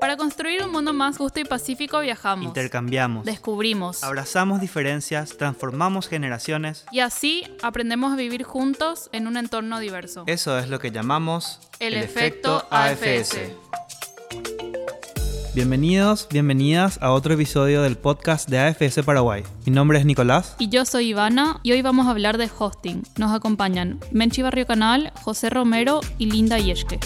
Para construir un mundo más justo y pacífico viajamos, Intercambiamos. descubrimos Abrazamos diferencias, transformamos generaciones. y así aprendemos a vivir juntos en un entorno diverso. Eso es lo que llamamos El efecto AFS. Bienvenidos, bienvenidas a otro episodio del podcast de AFS Paraguay. Mi nombre es Nicolás. Y yo soy Ivana y hoy vamos a hablar de hosting. Nos acompañan Menchi Barrio Canal, José Romero y Linda Yeshke.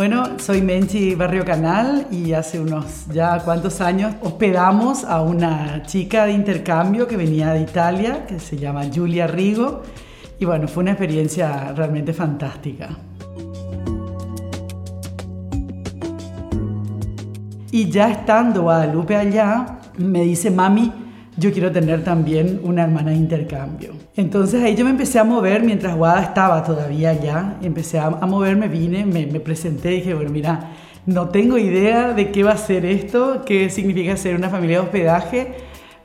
Bueno, soy Menchi Barrio Canal y hace unos ya cuantos años hospedamos a una chica de intercambio que venía de Italia, que se llama Giulia Rigo. Y bueno, fue una experiencia realmente fantástica. Y ya estando Guadalupe allá, me dice, mami, yo quiero tener también una hermana de intercambio. Entonces ahí yo me empecé a mover mientras Guada estaba todavía allá. Empecé a, a moverme, vine, me, me presenté y dije, bueno, mira, no tengo idea de qué va a ser esto, qué significa ser una familia de hospedaje,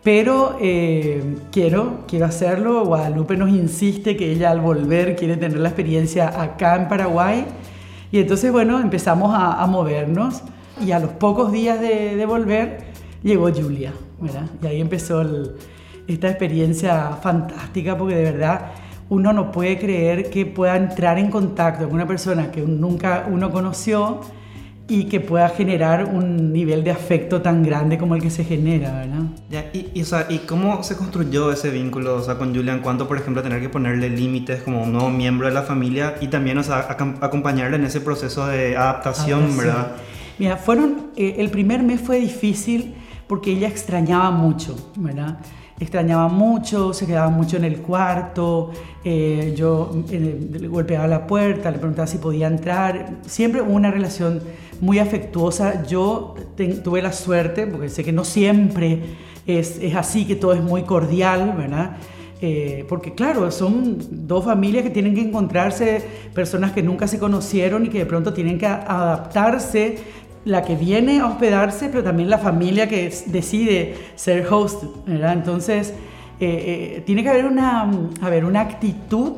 pero eh, quiero, quiero hacerlo. Guadalupe nos insiste que ella al volver quiere tener la experiencia acá en Paraguay. Y entonces, bueno, empezamos a, a movernos y a los pocos días de, de volver llegó Julia, ¿verdad? Y ahí empezó el- esta experiencia fantástica porque de verdad uno no puede creer que pueda entrar en contacto con una persona que nunca uno conoció y que pueda generar un nivel de afecto tan grande como el que se genera, ¿verdad? Ya, y, y, o sea, ¿y cómo se construyó ese vínculo o sea, con Julia en cuanto, por ejemplo, a tener que ponerle límites como un nuevo miembro de la familia y también o sea, acom- acompañarle en ese proceso de adaptación, Adaptación. ¿verdad? Mira, fueron, eh, el primer mes fue difícil porque ella extrañaba mucho, ¿verdad? Extrañaba mucho, se quedaba mucho en el cuarto, eh, yo eh, le golpeaba la puerta, le preguntaba si podía entrar, siempre hubo una relación muy afectuosa. Yo tuve la suerte, porque sé que no siempre es, así, que todo es muy cordial, ¿verdad? Eh, porque claro, son dos familias que tienen que encontrarse, personas que nunca se conocieron y que de pronto tienen que adaptarse, la que viene a hospedarse, pero también la familia que decide ser host. Entonces, eh, eh, tiene que haber una, una actitud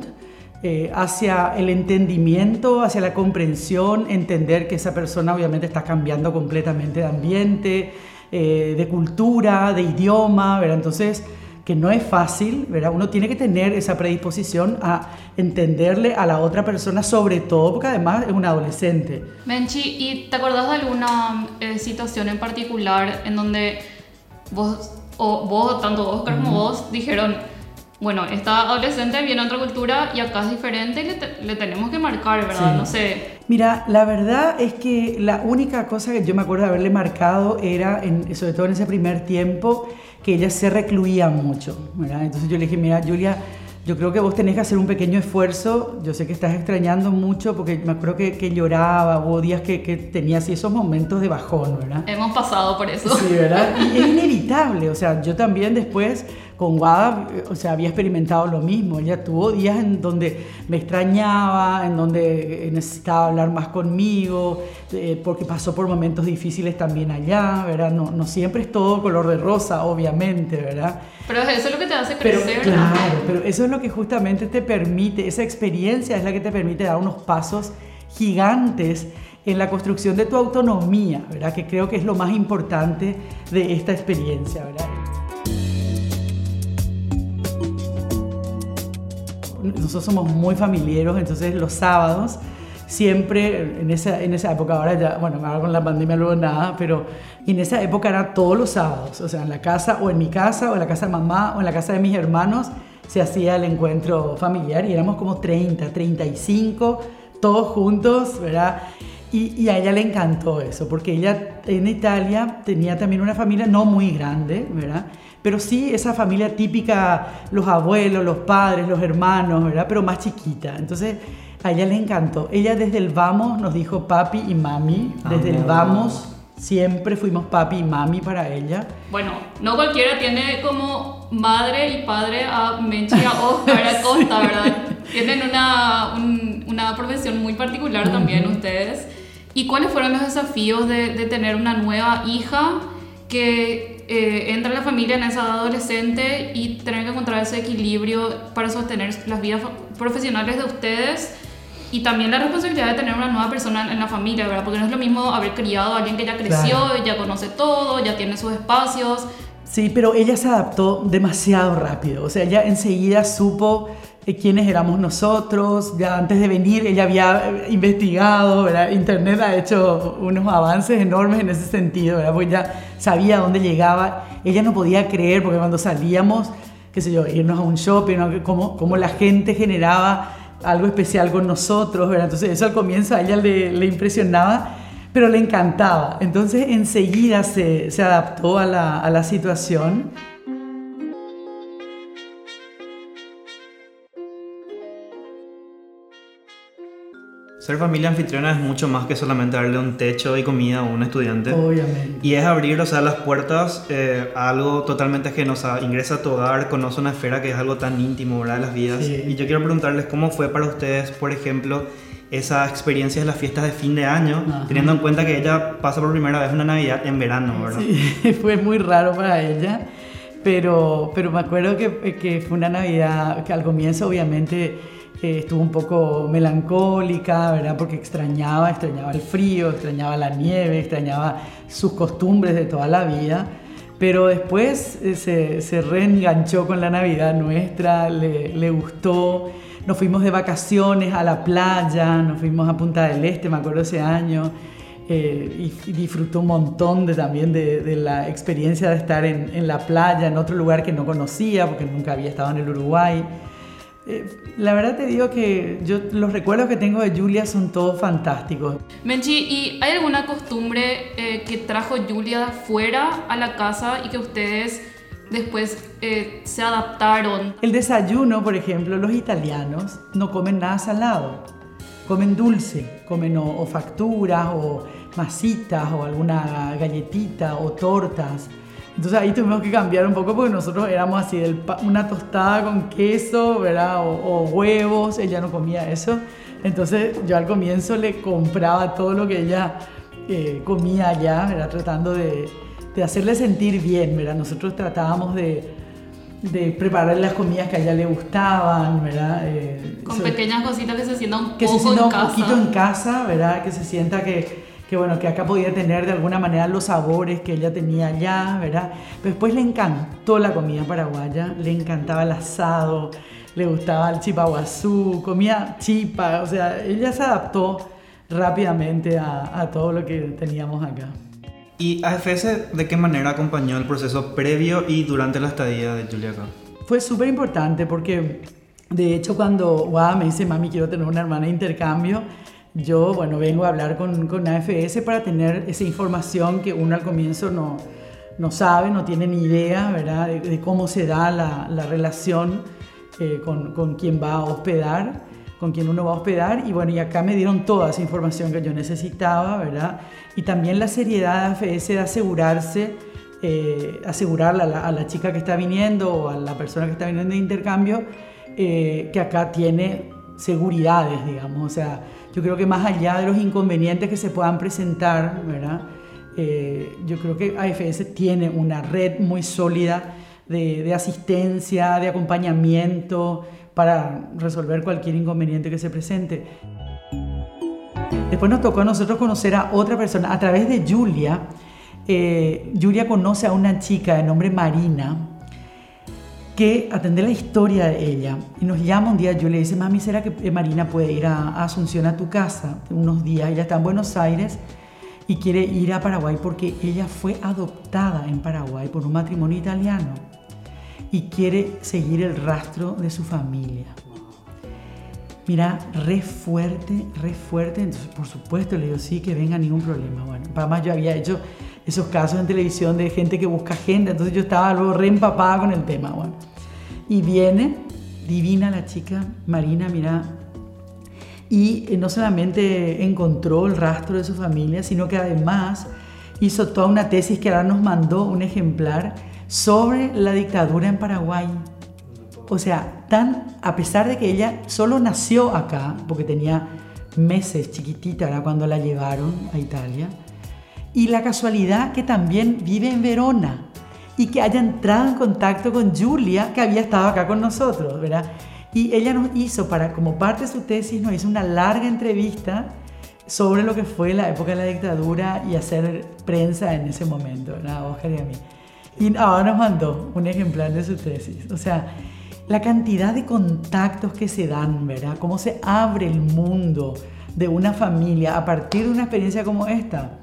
eh, hacia el entendimiento, hacia la comprensión, entender que esa persona obviamente está cambiando completamente de ambiente, de cultura, de idioma. Entonces, que no es fácil, ¿verdad? Uno tiene que tener esa predisposición a entenderle a la otra persona, sobre todo porque además es un adolescente. Menchi, ¿y te acordás de alguna eh, situación en particular en donde vos, o vos, tanto Oscar como vos, dijeron, bueno, esta adolescente viene a otra cultura y acá es diferente y le, te- le tenemos que marcar, ¿verdad? Sí. No sé. Mira, la verdad es que la única cosa que yo me acuerdo de haberle marcado era, en- sobre todo en ese primer tiempo, que ella se recluía mucho. ¿verdad? Entonces yo le dije, mira, Julia, yo creo que vos tenés que hacer un pequeño esfuerzo. Yo sé que estás extrañando mucho porque me acuerdo que, que lloraba, hubo días que, que tenía así esos momentos de bajón, ¿verdad? Hemos pasado por eso. Sí, ¿verdad? Y es inevitable, o sea, yo también después con Guada, o sea, había experimentado lo mismo. Ella tuvo días en donde me extrañaba, en donde eh, necesitaba hablar más conmigo, eh, porque pasó por momentos difíciles también allá, ¿verdad? No, no siempre es todo color de rosa, obviamente, ¿verdad? Pero eso es lo que te hace Pero crecer. claro, pero eso es lo que justamente te permite, esa experiencia es la que te permite dar unos pasos gigantes en la construcción de tu autonomía, ¿verdad? Que creo que es lo más importante de esta experiencia, ¿verdad? Nosotros somos muy familiares, entonces los sábados siempre, en esa, en esa época, ahora ya, bueno, ahora con la pandemia luego nada, pero en esa época era todos los sábados, o sea, en la casa, o en mi casa, o en la casa de mamá, o en la casa de mis hermanos, se hacía el encuentro familiar y éramos como 30, 35, todos juntos, ¿verdad? Y, y a ella le encantó eso, porque ella en Italia tenía también una familia no muy grande, ¿verdad? Pero sí esa familia típica, los abuelos, los padres, los hermanos, ¿verdad? Pero más chiquita. Entonces a ella le encantó. Ella desde el vamos nos dijo papi y mami. Desde el vamos siempre fuimos papi y mami para ella. Bueno, no cualquiera tiene como madre y padre a Menchi y a Oscar Acosta, ¿verdad? Tienen una, un- una profesión muy particular también ustedes. ¿Y cuáles fueron los desafíos de, de tener una nueva hija que eh, entra la familia en esa edad adolescente y tener que encontrar ese equilibrio para sostener las vidas profesionales de ustedes y también la responsabilidad de tener una nueva persona en la familia, ¿verdad? Porque no es lo mismo haber criado a alguien que ya creció, Claro. ya conoce todo, ya tiene sus espacios. Sí, pero ella se adaptó demasiado rápido. O sea, ella enseguida supo eh, quiénes éramos nosotros. Ya antes de venir, ella había eh, investigado, ¿verdad? Internet ha hecho unos avances enormes en ese sentido, ¿verdad? Porque ya sabía dónde llegaba. Ella no podía creer, porque cuando salíamos, qué sé yo, irnos a un shopping, ¿no? cómo, cómo la gente generaba algo especial con nosotros, ¿verdad? Entonces, eso al comienzo a ella le, le impresionaba pero le encantaba. Entonces enseguida se, se adaptó a la, a la situación. Ser familia anfitriona es mucho más que solamente darle un techo y comida a un estudiante. Obviamente. Y es abrir, o sea, las puertas eh, a algo totalmente ajeno. O sea, ingresa a tu hogar, conoce una esfera que es algo tan íntimo, ¿verdad? De las vidas. Sí. Y yo quiero preguntarles cómo fue para ustedes, por ejemplo, esa experiencia de las fiestas de fin de año, Ajá. teniendo en cuenta que ella pasa por primera vez una Navidad en verano, ¿verdad? Sí, fue muy raro para ella, pero, pero me acuerdo que, que fue una Navidad que al comienzo obviamente eh, estuvo un poco melancólica, ¿verdad? Porque extrañaba, extrañaba el frío, extrañaba la nieve, extrañaba sus costumbres de toda la vida. Pero después eh, se, se reenganchó con la Navidad nuestra, le, le gustó. Nos fuimos de vacaciones a la playa, nos fuimos a Punta del Este, me acuerdo ese año. eh, y, disfrutó un montón de, también de, de la experiencia de estar en, en la playa, en otro lugar que no conocía, porque nunca había estado en el Uruguay. Eh, la verdad te digo que yo los recuerdos que tengo de Julia son todos fantásticos. Menchi, ¿y hay alguna costumbre eh, que trajo Julia fuera a la casa y que ustedes después eh, se adaptaron? El desayuno, por ejemplo, los italianos no comen nada salado, comen dulce, comen o, o facturas o masitas o alguna galletita o tortas. Entonces ahí tuvimos que cambiar un poco porque nosotros éramos así, del una tostada con queso, ¿verdad? O, o huevos, ella no comía eso. Entonces yo al comienzo le compraba todo lo que ella eh, comía allá, ¿verdad? Tratando de, de hacerle sentir bien, ¿verdad? Nosotros tratábamos de, de prepararle las comidas que a ella le gustaban, ¿verdad? Eh, Con sobre- pequeñas cositas que se sientan un que se poco sienta en un casa. poquito en casa, ¿verdad? Que se sienta que, que, bueno, que acá podía tener de alguna manera los sabores que ella tenía allá, ¿verdad? Pero después le encantó la comida paraguaya, le encantaba el asado, le gustaba el chipaguazú, comía chipa, o sea, ella se adaptó rápidamente a, a todo lo que teníamos acá. ¿Y AFS de qué manera acompañó el proceso previo y durante la estadía de Julia acá? Fue súper importante porque, de hecho, cuando Guada me dice, mami, quiero tener una hermana de intercambio, yo, bueno, vengo a hablar con, con AFS para tener esa información que uno al comienzo no, no sabe, no tiene ni idea, ¿verdad?, de, de cómo se da la, la relación eh, con, con quien va a hospedar, con quien uno va a hospedar. Y bueno, y acá me dieron toda esa información que yo necesitaba, ¿verdad? Y también la seriedad de AFS de asegurarse eh, asegurarle a la, a la chica que está viniendo o a la persona que está viniendo de intercambio eh, que acá tiene seguridades, digamos. O sea, yo creo que más allá de los inconvenientes que se puedan presentar, ¿verdad? Eh, yo creo que AFS tiene una red muy sólida de, asistencia, de acompañamiento para resolver cualquier inconveniente que se presente. Después nos tocó a nosotros conocer a otra persona a través de Julia. eh, Julia conoce a una chica de nombre Marina que atende la historia de ella y nos llama un día Julia y dice, mami, ¿será que eh, Marina puede ir a, Asunción a tu casa unos días? Ella está en Buenos Aires y quiere ir a Paraguay porque ella fue adoptada en Paraguay por un matrimonio italiano y quiere seguir el rastro de su familia. Mira, re fuerte, re fuerte. Entonces, por supuesto, le digo, sí, que venga, ningún problema. Bueno, además yo había hecho esos casos en televisión de gente que busca gente, entonces yo estaba luego re empapada con el tema. Bueno, y viene, divina la chica, Marina, mira, y eh, no solamente encontró el rastro de su familia, sino que además hizo toda una tesis que ahora nos mandó un ejemplar sobre la dictadura en Paraguay. O sea, tan, a pesar de que ella solo nació acá, porque tenía meses chiquitita era cuando la llevaron a Italia, y la casualidad que también vive en Verona y que haya entrado en contacto con Julia, que había estado acá con nosotros, ¿verdad? Y ella nos hizo, para, como parte de su tesis, nos hizo una larga entrevista sobre lo que fue la época de la dictadura y hacer prensa en ese momento, ¿verdad? Oscar y a mí. Y ahora nos mandó un ejemplar de su tesis. O sea, la cantidad de contactos que se dan, ¿verdad? Cómo se abre el mundo de una familia a partir de una experiencia como esta.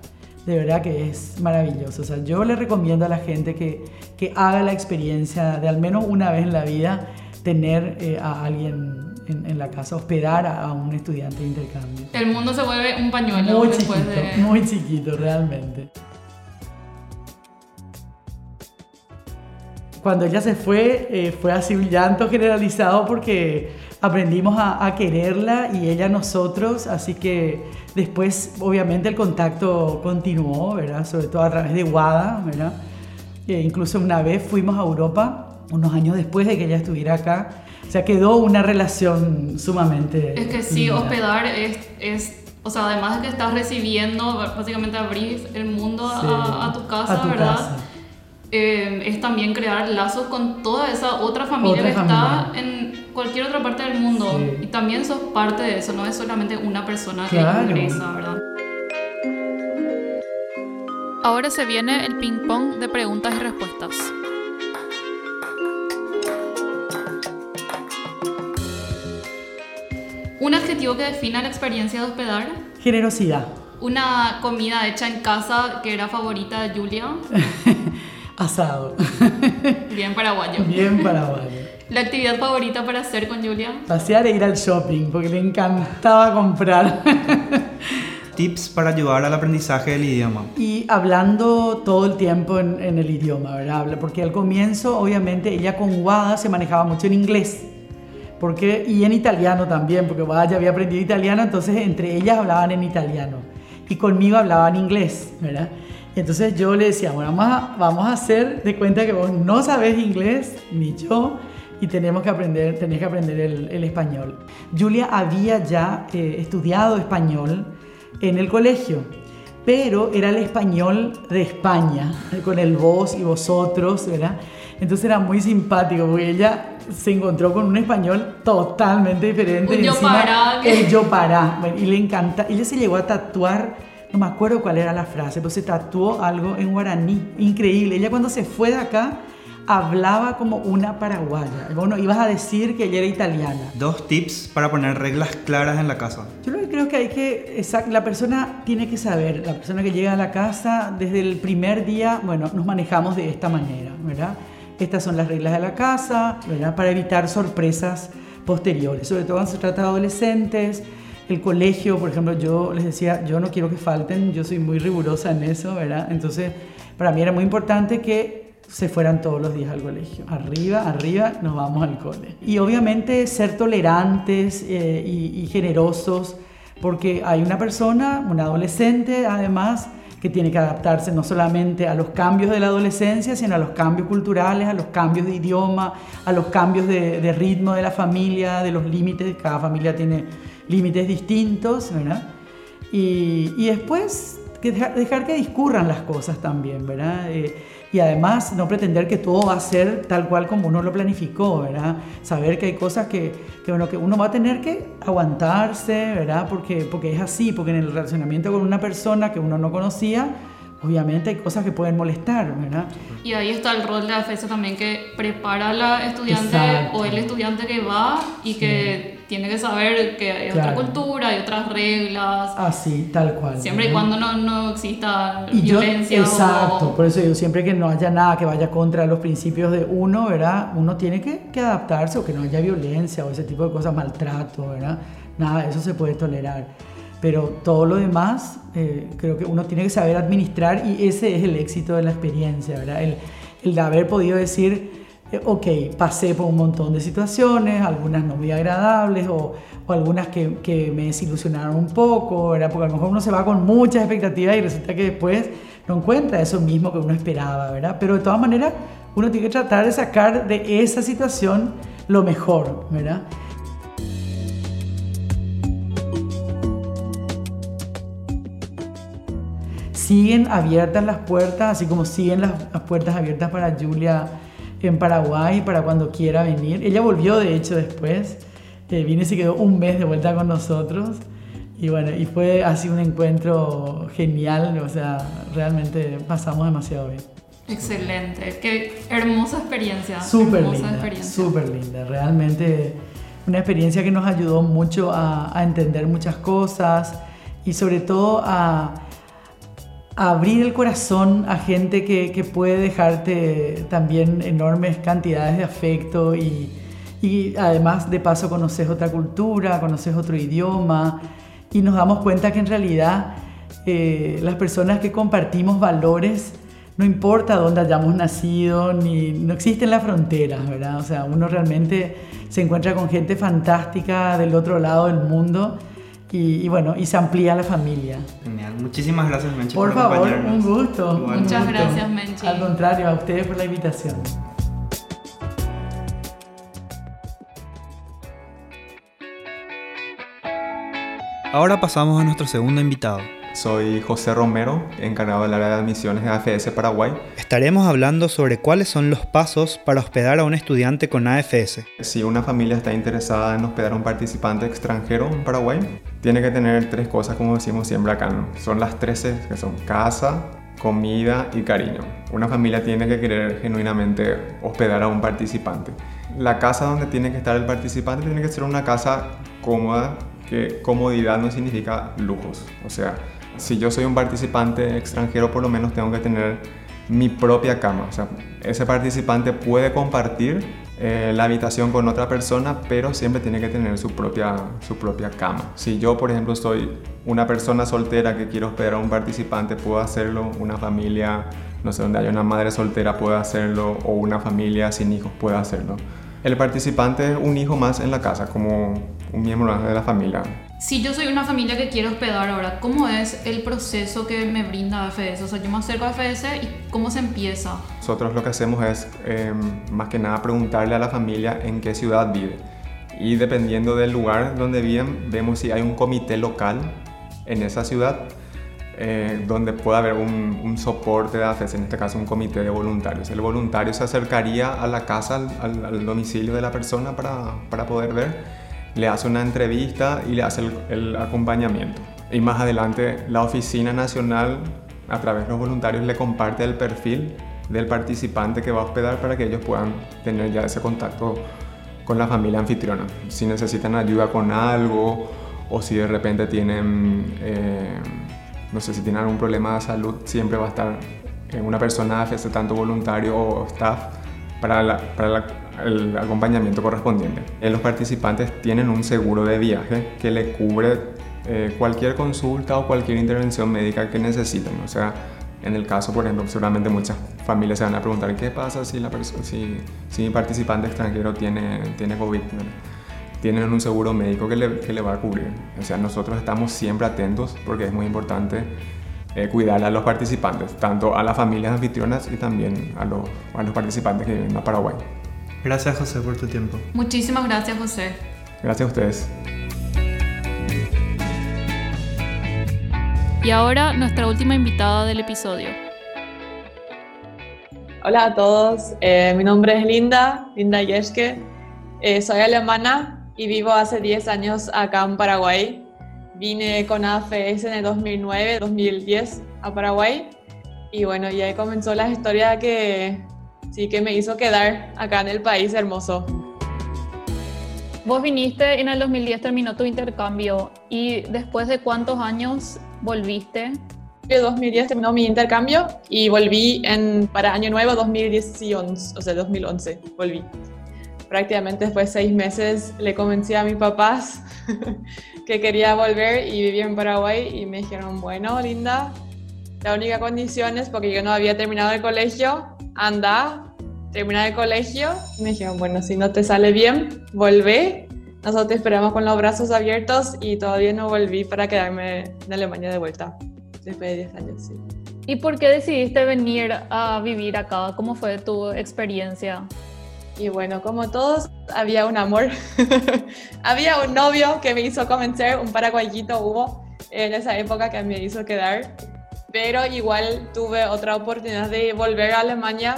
De verdad que es maravilloso. O sea, yo le recomiendo a la gente que, que haga la experiencia de al menos una vez en la vida tener eh, a alguien en, la casa, hospedar a, un estudiante de intercambio. El mundo se vuelve un pañuelo muy después chiquito, de... Muy chiquito, realmente. Cuando ella se fue, eh, fue así un llanto generalizado porque aprendimos a, a, quererla y ella a nosotros, así que después obviamente el contacto continuó, ¿verdad? Sobre todo a través de WADA, ¿verdad? E incluso una vez fuimos a Europa unos años después de que ella estuviera acá. O sea, quedó una relación sumamente... Es que sí, hospedar es, es, o sea, además de que estás recibiendo, básicamente abrir el mundo a, tu casa, ¿verdad? Eh, es también crear lazos con toda esa otra familia que está en cualquier otra parte del mundo. Y también sos parte de eso, no es solamente una persona que ingresa, ¿verdad? Ahora se viene el ping pong de preguntas y respuestas. ¿Un adjetivo que defina la experiencia de hospedar? Generosidad. ¿Una comida hecha en casa que era favorita de Julia? Asado. Bien paraguayo. Bien paraguayo. ¿La actividad favorita para hacer con Julia? Pasear e ir al shopping, porque le encantaba comprar. Tips para ayudar al aprendizaje del idioma. Y hablando todo el tiempo en, en el idioma, ¿verdad? Porque al comienzo, obviamente, ella con Wada se manejaba mucho en inglés porque, y en italiano también, porque vaya, había aprendido italiano, entonces entre ellas hablaban en italiano y conmigo hablaban inglés, ¿verdad? Entonces yo le decía, bueno, vamos a, vamos a hacer de cuenta que vos no sabés inglés, ni yo, y tenemos que aprender, tenés que aprender el, el español. Julia había ya eh, estudiado español en el colegio, pero era el español de España, con el vos y vosotros, ¿verdad? Entonces era muy simpático porque ella se encontró con un español totalmente diferente. Un yo para. El yo para. y le encanta. Ella se llegó a tatuar, no me acuerdo cuál era la frase, pero se tatuó algo en guaraní. Increíble. Ella cuando se fue de acá hablaba como una paraguaya. Bueno, ibas a decir que ella era italiana. Dos tips para poner reglas claras en la casa. Yo creo que hay que, la persona tiene que saber, la persona que llega a la casa, desde el primer día, bueno, nos manejamos de esta manera, ¿verdad? Estas son las reglas de la casa, ¿verdad? Para evitar sorpresas posteriores, sobre todo cuando se trata de adolescentes. El colegio, por ejemplo, yo les decía, yo no quiero que falten, yo soy muy rigurosa en eso, ¿verdad? Entonces, para mí era muy importante que se fueran todos los días al colegio. Arriba, arriba, nos vamos al cole. Y obviamente ser tolerantes eh, y, generosos, porque hay una persona, un adolescente, además, que tiene que adaptarse no solamente a los cambios de la adolescencia, sino a los cambios culturales, a los cambios de idioma, a los cambios de, ritmo de la familia, de los límites, cada familia tiene límites distintos, ¿verdad? Y, y después dejar, que discurran las cosas también, ¿verdad? Eh, y además no pretender que todo va a ser tal cual como uno lo planificó, ¿verdad? Saber que hay cosas que, que, bueno, que uno va a tener que aguantarse, ¿verdad? Porque, porque es así, porque en el relacionamiento con una persona que uno no conocía, obviamente hay cosas que pueden molestar, ¿verdad? Y ahí está el rol de la también que prepara a la estudiante o el estudiante que va y que tiene que saber que hay otra cultura, hay otras reglas. Así, tal cual. Siempre y cuando no, no exista violencia. exacto, por eso digo, siempre que no haya nada que vaya contra los principios de uno, ¿verdad? Uno tiene que, que adaptarse o que no haya violencia o ese tipo de cosas, maltrato, ¿verdad? Nada, eso se puede tolerar. Pero todo lo demás, eh, creo que uno tiene que saber administrar y ese es el éxito de la experiencia, ¿verdad? El, el de haber podido decir eh, ok, pasé por un montón de situaciones, algunas no muy agradables o, o algunas que, que, me desilusionaron un poco, ¿verdad? porque a lo mejor uno se va con muchas expectativas y resulta que después no encuentra eso mismo que uno esperaba, ¿verdad? Pero de todas maneras, uno tiene que tratar de sacar de esa situación lo mejor, ¿verdad? Siguen abiertas las puertas, así como siguen las, las puertas abiertas para Julia en Paraguay para cuando quiera venir. Ella volvió, de hecho, después. Eh, vino y se quedó un mes de vuelta con nosotros. Y bueno, y fue así un encuentro genial, o sea, realmente pasamos demasiado bien. Excelente, qué hermosa experiencia. Súper linda, súper linda, realmente una experiencia que nos ayudó mucho a, entender muchas cosas y sobre todo a, abrir el corazón a gente que, que, puede dejarte también enormes cantidades de afecto y, y además de paso conoces otra cultura, conoces otro idioma y nos damos cuenta que en realidad eh, las personas que compartimos valores, no importa dónde hayamos nacido, ni no existen las fronteras, ¿verdad? O sea, uno realmente se encuentra con gente fantástica del otro lado del mundo y, bueno, y se amplía la familia. Genial. Muchísimas gracias, Menchi, por, por favor, un gusto. Muchas gracias, Menchi. Al contrario, a ustedes por la invitación. Ahora pasamos a nuestro segundo invitado. Soy José Romero, encargado del área de admisiones de AFS Paraguay. Estaremos hablando sobre cuáles son los pasos para hospedar a un estudiante con AFS. Si una familia está interesada en hospedar a un participante extranjero en Paraguay, tiene que tener tres cosas, como decimos siempre acá. Son las tres que son casa, comida y cariño. Una familia tiene que querer genuinamente hospedar a un participante. La casa donde tiene que estar el participante tiene que ser una casa cómoda, que comodidad no significa lujos. O sea, si yo soy un participante extranjero, por lo menos tengo que tener mi propia cama. O sea, ese participante puede compartir eh, la habitación con otra persona, pero siempre tiene que tener su propia, su propia cama. Si yo, por ejemplo, soy una persona soltera que quiero hospedar a un participante, puedo hacerlo. Una familia, no sé, donde haya una madre soltera puede hacerlo, o una familia sin hijos puede hacerlo. El participante es un hijo más en la casa, como un miembro de la familia. Si yo soy una familia que quiero hospedar ahora, ¿cómo es el proceso que me brinda AFS? O sea, yo me acerco a AFS y ¿cómo se empieza? Nosotros lo que hacemos es, em, más que nada, preguntarle a la familia en qué ciudad vive. Y dependiendo del lugar donde viven, vemos si hay un comité local en esa ciudad eh, donde pueda haber un, soporte de AFES, en este caso un comité de voluntarios. El voluntario se acercaría a la casa, al, domicilio de la persona para, para, poder ver, le hace una entrevista y le hace el, acompañamiento. Y más adelante la Oficina Nacional, a través de los voluntarios, le comparte el perfil del participante que va a hospedar para que ellos puedan tener ya ese contacto con la familia anfitriona. Si necesitan ayuda con algo o si de repente tienen... Eh, no sé si tiene algún problema de salud, siempre va a estar una persona AFS, tanto voluntario o staff, para, para el acompañamiento correspondiente. Eh, los participantes tienen un seguro de viaje que le cubre eh, cualquier consulta o cualquier intervención médica que necesiten. O sea, en el caso, por ejemplo, seguramente muchas familias se van a preguntar qué pasa si, la si, si mi participante extranjero tiene, tiene COVID tienen un seguro médico que le, que le va a cubrir. O sea, nosotros estamos siempre atentos porque es muy importante eh, cuidar a los participantes, tanto a las familias anfitrionas y también a los, a los participantes que vienen a Paraguay. Gracias José por tu tiempo. Muchísimas gracias José. Gracias a ustedes. Y ahora nuestra última invitada del episodio. Hola a todos, eh, mi nombre es Linda, Linda Yeske, eh, soy alemana, y vivo hace 10 años acá en Paraguay. Vine con AFS en el 2009, 2010 a Paraguay y bueno, y ahí comenzó la historia que sí que me hizo quedar acá en el país hermoso. Vos viniste en el 2010, terminó tu intercambio y después de cuántos años volviste? En 2010 terminó mi intercambio y volví en, para Año Nuevo 2011, o sea, 2011 volví prácticamente después de seis meses le convencí a mis papás que quería volver y vivir en Paraguay y me dijeron, bueno, linda, la única condición es porque yo no había terminado el colegio, anda, termina el colegio. Y me dijeron, bueno, si no te sale bien, volvé. Nosotros te esperamos con los brazos abiertos y todavía no volví para quedarme en Alemania de vuelta, después de 10 años, sí. ¿Y por qué decidiste venir a vivir acá? ¿Cómo fue tu experiencia? Y bueno, como todos, había un amor. había un novio que me hizo convencer, un paraguayito hubo en esa época que me hizo quedar. Pero igual tuve otra oportunidad de volver a Alemania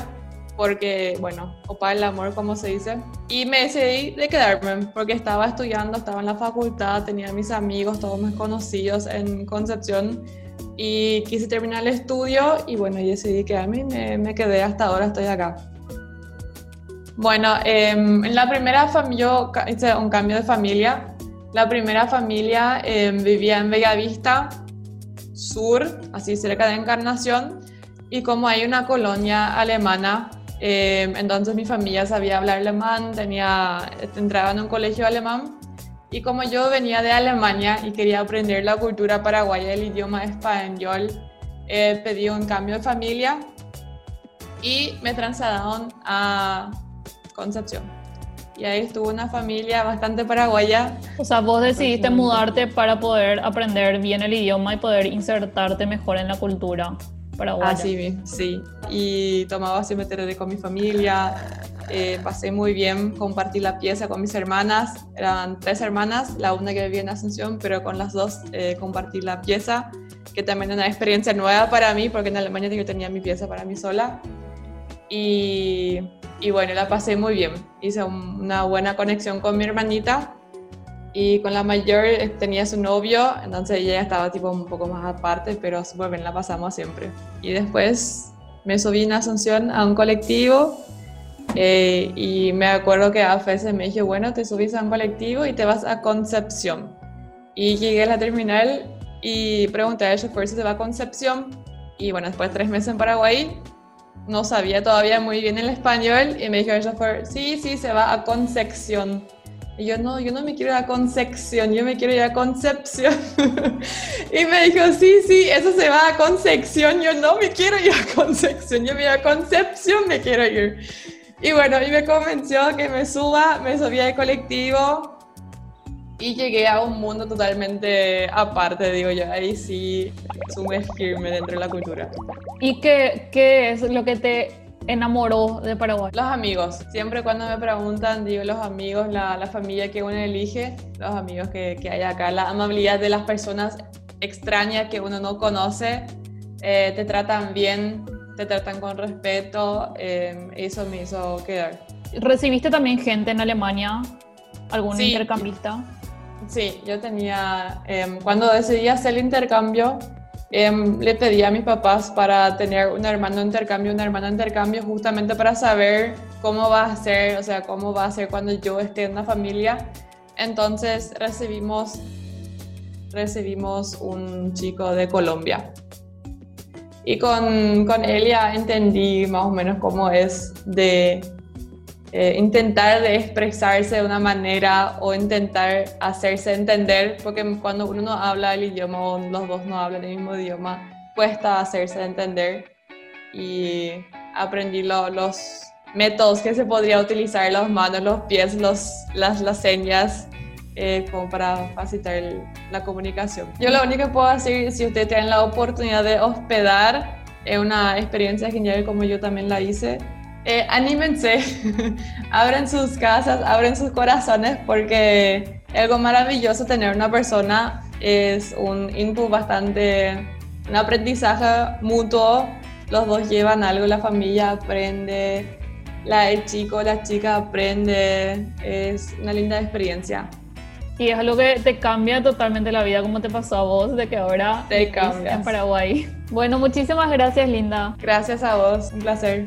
porque, bueno, opa el amor, como se dice. Y me decidí de quedarme, porque estaba estudiando, estaba en la facultad, tenía mis amigos, todos mis conocidos en Concepción, y quise terminar el estudio, y bueno, decidí quedarme y me, me quedé hasta ahora, estoy acá. Bueno, em, en la primera familia, yo hice un cambio de familia. La primera familia em, vivía en Bellavista Sur, así cerca de Encarnación, y como hay una colonia alemana, eh, entonces mi familia sabía hablar alemán, tenía, entraba en un colegio alemán y como yo venía de Alemania y quería aprender la cultura paraguaya, el idioma español, eh, pedí un cambio de familia y me trasladaron a Concepción. Y ahí estuvo una familia bastante paraguaya. O sea, vos decidiste mudarte para poder aprender bien el idioma y poder insertarte mejor en la cultura. Así, sí. Y tomaba siempre tereré con mi familia. Eh, pasé muy bien, compartí la pieza con mis hermanas. Eran tres hermanas, la una que vivía en Asunción, pero con las dos eh, compartí la pieza, que también era una experiencia nueva para mí, porque en Alemania yo tenía mi pieza para mí sola. Y, y bueno, la pasé muy bien. Hice una buena conexión con mi hermanita y con la mayor eh, tenía su novio, entonces ella estaba tipo un poco más aparte, pero súper bien la pasamos siempre. Y después me subí en Asunción a un colectivo eh, y me acuerdo que a veces me dije, bueno, te subís a un colectivo y te vas a Concepción. Y llegué a la terminal y pregunté al chofer si se va a Concepción. Y bueno, después de tres meses en Paraguay, no sabía todavía muy bien el español y me dijo el chofer, sí, sí, se va a Concepción. Y yo no, yo no me quiero ir a Concepción, yo me quiero ir a Concepción. y me dijo, sí, sí, eso se va a Concepción. Yo no me quiero ir a Concepción, yo me voy a Concepción, me quiero ir. Y bueno, y me convenció que me suba, me subí al colectivo y llegué a un mundo totalmente aparte, digo yo. Ahí sí sumergirme dentro de la cultura. ¿Y qué, qué es lo que te enamoró de Paraguay? Los amigos. Siempre cuando me preguntan, digo los amigos, la, la familia que uno elige, los amigos que, que, hay acá, la amabilidad de las personas extrañas que uno no conoce, eh, te tratan bien, te tratan con respeto, eh, eso me hizo quedar. ¿Recibiste también gente en Alemania? ¿Algún intercambista? Sí, yo tenía, eh, cuando decidí hacer el intercambio, Em, le pedí a mis papás para tener un hermano intercambio, una hermana intercambio, justamente para saber cómo va a ser, o sea, cómo va a ser cuando yo esté en una familia. Entonces recibimos, recibimos un chico de Colombia. Y con, con él ya entendí más o menos cómo es de eh, intentar de expresarse de una manera o intentar hacerse entender, porque cuando uno no habla el idioma o los dos no hablan el mismo idioma, cuesta hacerse entender y aprendí los métodos que se podría utilizar, las manos, los pies, los, las, las señas, eh, como para facilitar la comunicación. Yo lo único que puedo decir, si ustedes tienen la oportunidad de hospedar, es una experiencia genial como yo también la hice, eh, anímense, abren sus casas, abren sus corazones, porque algo maravilloso tener una persona es un input bastante, un aprendizaje mutuo. Los dos llevan algo, la familia aprende, la, el chico, la chica aprende, es una linda experiencia. Y es algo que te cambia totalmente la vida, como te pasó a vos, de que ahora te cambias en Paraguay. Bueno, muchísimas gracias, Linda. Gracias a vos, un placer.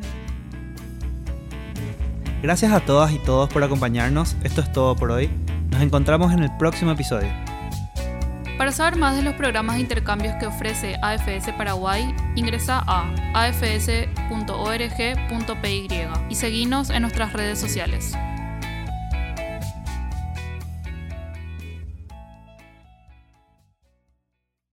Gracias a todas y todos por acompañarnos. Esto es todo por hoy. Nos encontramos en el próximo episodio. Para saber más de los programas de intercambios que ofrece AFS Paraguay, ingresa a afs.org.py y seguinos en nuestras redes sociales.